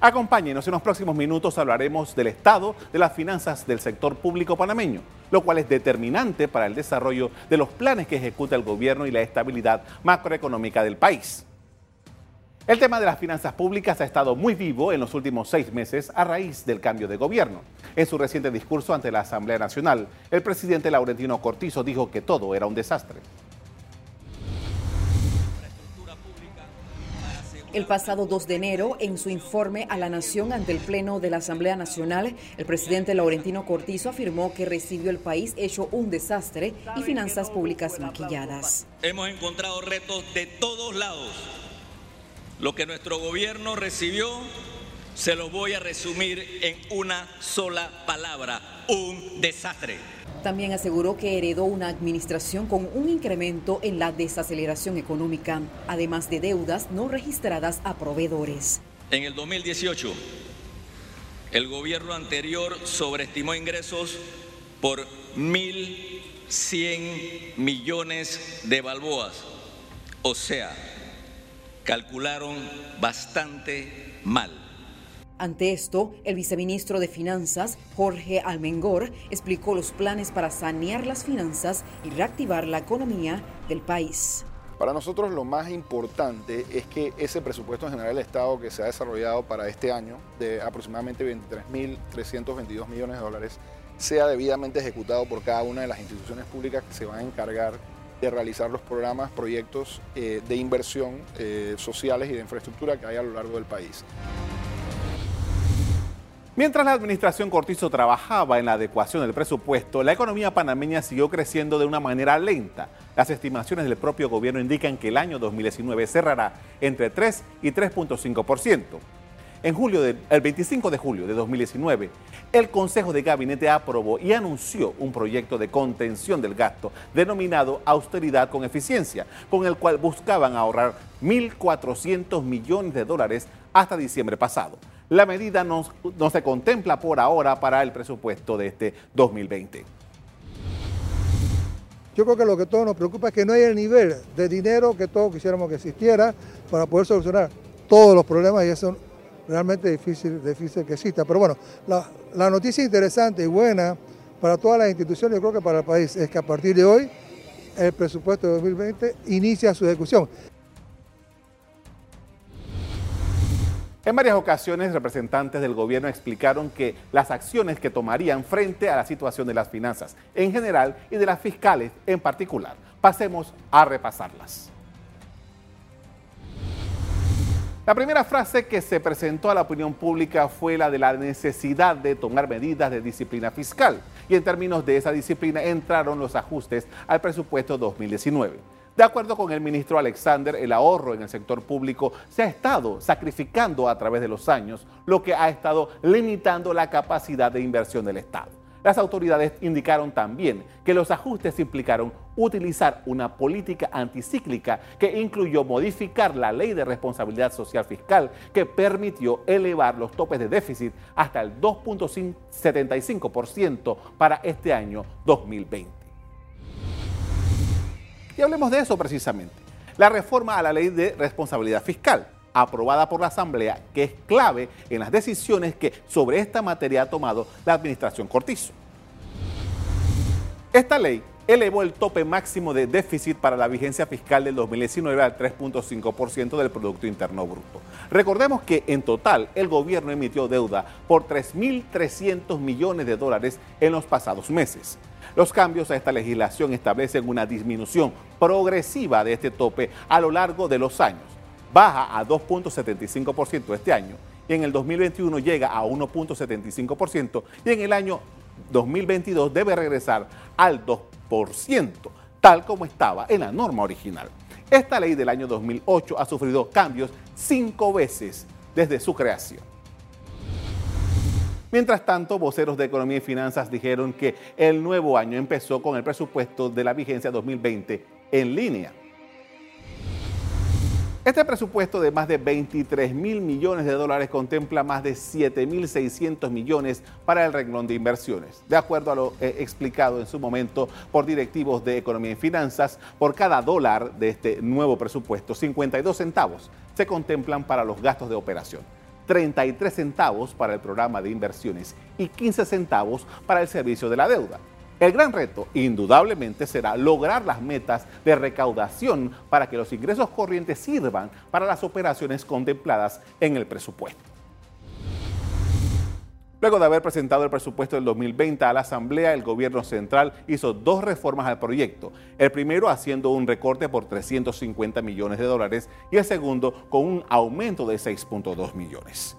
Acompáñenos, en los próximos minutos hablaremos del estado de las finanzas del sector público panameño, lo cual es determinante para el desarrollo de los planes que ejecuta el gobierno y la estabilidad macroeconómica del país. El tema de las finanzas públicas ha estado muy vivo en los últimos seis meses a raíz del cambio de gobierno. En su reciente discurso ante la Asamblea Nacional, el presidente Laurentino Cortizo dijo que todo era un desastre. El pasado 2 de enero, en su informe a la Nación ante el Pleno de la Asamblea Nacional, el presidente Laurentino Cortizo afirmó que recibió el país hecho un desastre y finanzas públicas maquilladas. Hemos encontrado retos de todos lados. Lo que nuestro gobierno recibió se lo voy a resumir en una sola palabra, un desastre. También aseguró que heredó una administración con un incremento en la desaceleración económica, además de deudas no registradas a proveedores. En el 2018, el gobierno anterior sobreestimó ingresos por 1.100 millones de balboas. O sea, calcularon bastante mal. Ante esto, el viceministro de Finanzas, Jorge Almengor, explicó los planes para sanear las finanzas y reactivar la economía del país. Para nosotros lo más importante es que ese presupuesto general del Estado que se ha desarrollado para este año, de aproximadamente 23.322 millones de dólares, sea debidamente ejecutado por cada una de las instituciones públicas que se van a encargar de realizar los programas, proyectos eh, de inversión eh, sociales y de infraestructura que hay a lo largo del país. Mientras la administración Cortizo trabajaba en la adecuación del presupuesto, la economía panameña siguió creciendo de una manera lenta. Las estimaciones del propio gobierno indican que el año 2019 cerrará entre 3 y 3.5%. En julio el 25 de julio de 2019, el Consejo de Gabinete aprobó y anunció un proyecto de contención del gasto denominado Austeridad con Eficiencia, con el cual buscaban ahorrar 1.400 millones de dólares hasta diciembre pasado. La medida no, no se contempla por ahora para el presupuesto de este 2020. Yo creo que lo que todos nos preocupa es que no hay el nivel de dinero que todos quisiéramos que existiera para poder solucionar todos los problemas y eso realmente difícil, difícil que exista. Pero bueno, la, la noticia interesante y buena para todas las instituciones, yo creo que para el país, es que a partir de hoy el presupuesto de 2020 inicia su ejecución. En varias ocasiones, representantes del gobierno explicaron que las acciones que tomarían frente a la situación de las finanzas en general y de las fiscales en particular. Pasemos a repasarlas. La primera frase que se presentó a la opinión pública fue la de la necesidad de tomar medidas de disciplina fiscal. Y en términos de esa disciplina entraron los ajustes al presupuesto 2019. De acuerdo con el ministro Alexander, el ahorro en el sector público se ha estado sacrificando a través de los años, lo que ha estado limitando la capacidad de inversión del Estado. Las autoridades indicaron también que los ajustes implicaron utilizar una política anticíclica que incluyó modificar la ley de responsabilidad social fiscal que permitió elevar los topes de déficit hasta el 2.75% para este año 2020. Y hablemos de eso precisamente. La reforma a la ley de responsabilidad fiscal, aprobada por la Asamblea, que es clave en las decisiones que sobre esta materia ha tomado la administración Cortizo. Esta ley elevó el tope máximo de déficit para la vigencia fiscal del 2019 al 3.5% del Producto Interno Bruto. Recordemos que en total el gobierno emitió deuda por 3.300 millones de dólares en los pasados meses. Los cambios a esta legislación establecen una disminución progresiva de este tope a lo largo de los años. Baja a 2.75% este año y en el 2021 llega a 1.75% y en el año 2022 debe regresar al 2%, tal como estaba en la norma original. Esta ley del año 2008 ha sufrido cambios cinco veces desde su creación. Mientras tanto, voceros de Economía y Finanzas dijeron que el nuevo año empezó con el presupuesto de la vigencia 2020 en línea. Este presupuesto de más de 23 mil millones de dólares contempla más de 7 mil 600 millones para el renglón de inversiones. De acuerdo a lo explicado en su momento por directivos de Economía y Finanzas, por cada dólar de este nuevo presupuesto, 52 centavos se contemplan para los gastos de operación. 33 centavos para el programa de inversiones y 15 centavos para el servicio de la deuda. El gran reto, indudablemente, será lograr las metas de recaudación para que los ingresos corrientes sirvan para las operaciones contempladas en el presupuesto. Luego de haber presentado el presupuesto del 2020 a la Asamblea, el gobierno central hizo dos reformas al proyecto. El primero haciendo un recorte por 350 millones de dólares y el segundo con un aumento de 6.2 millones.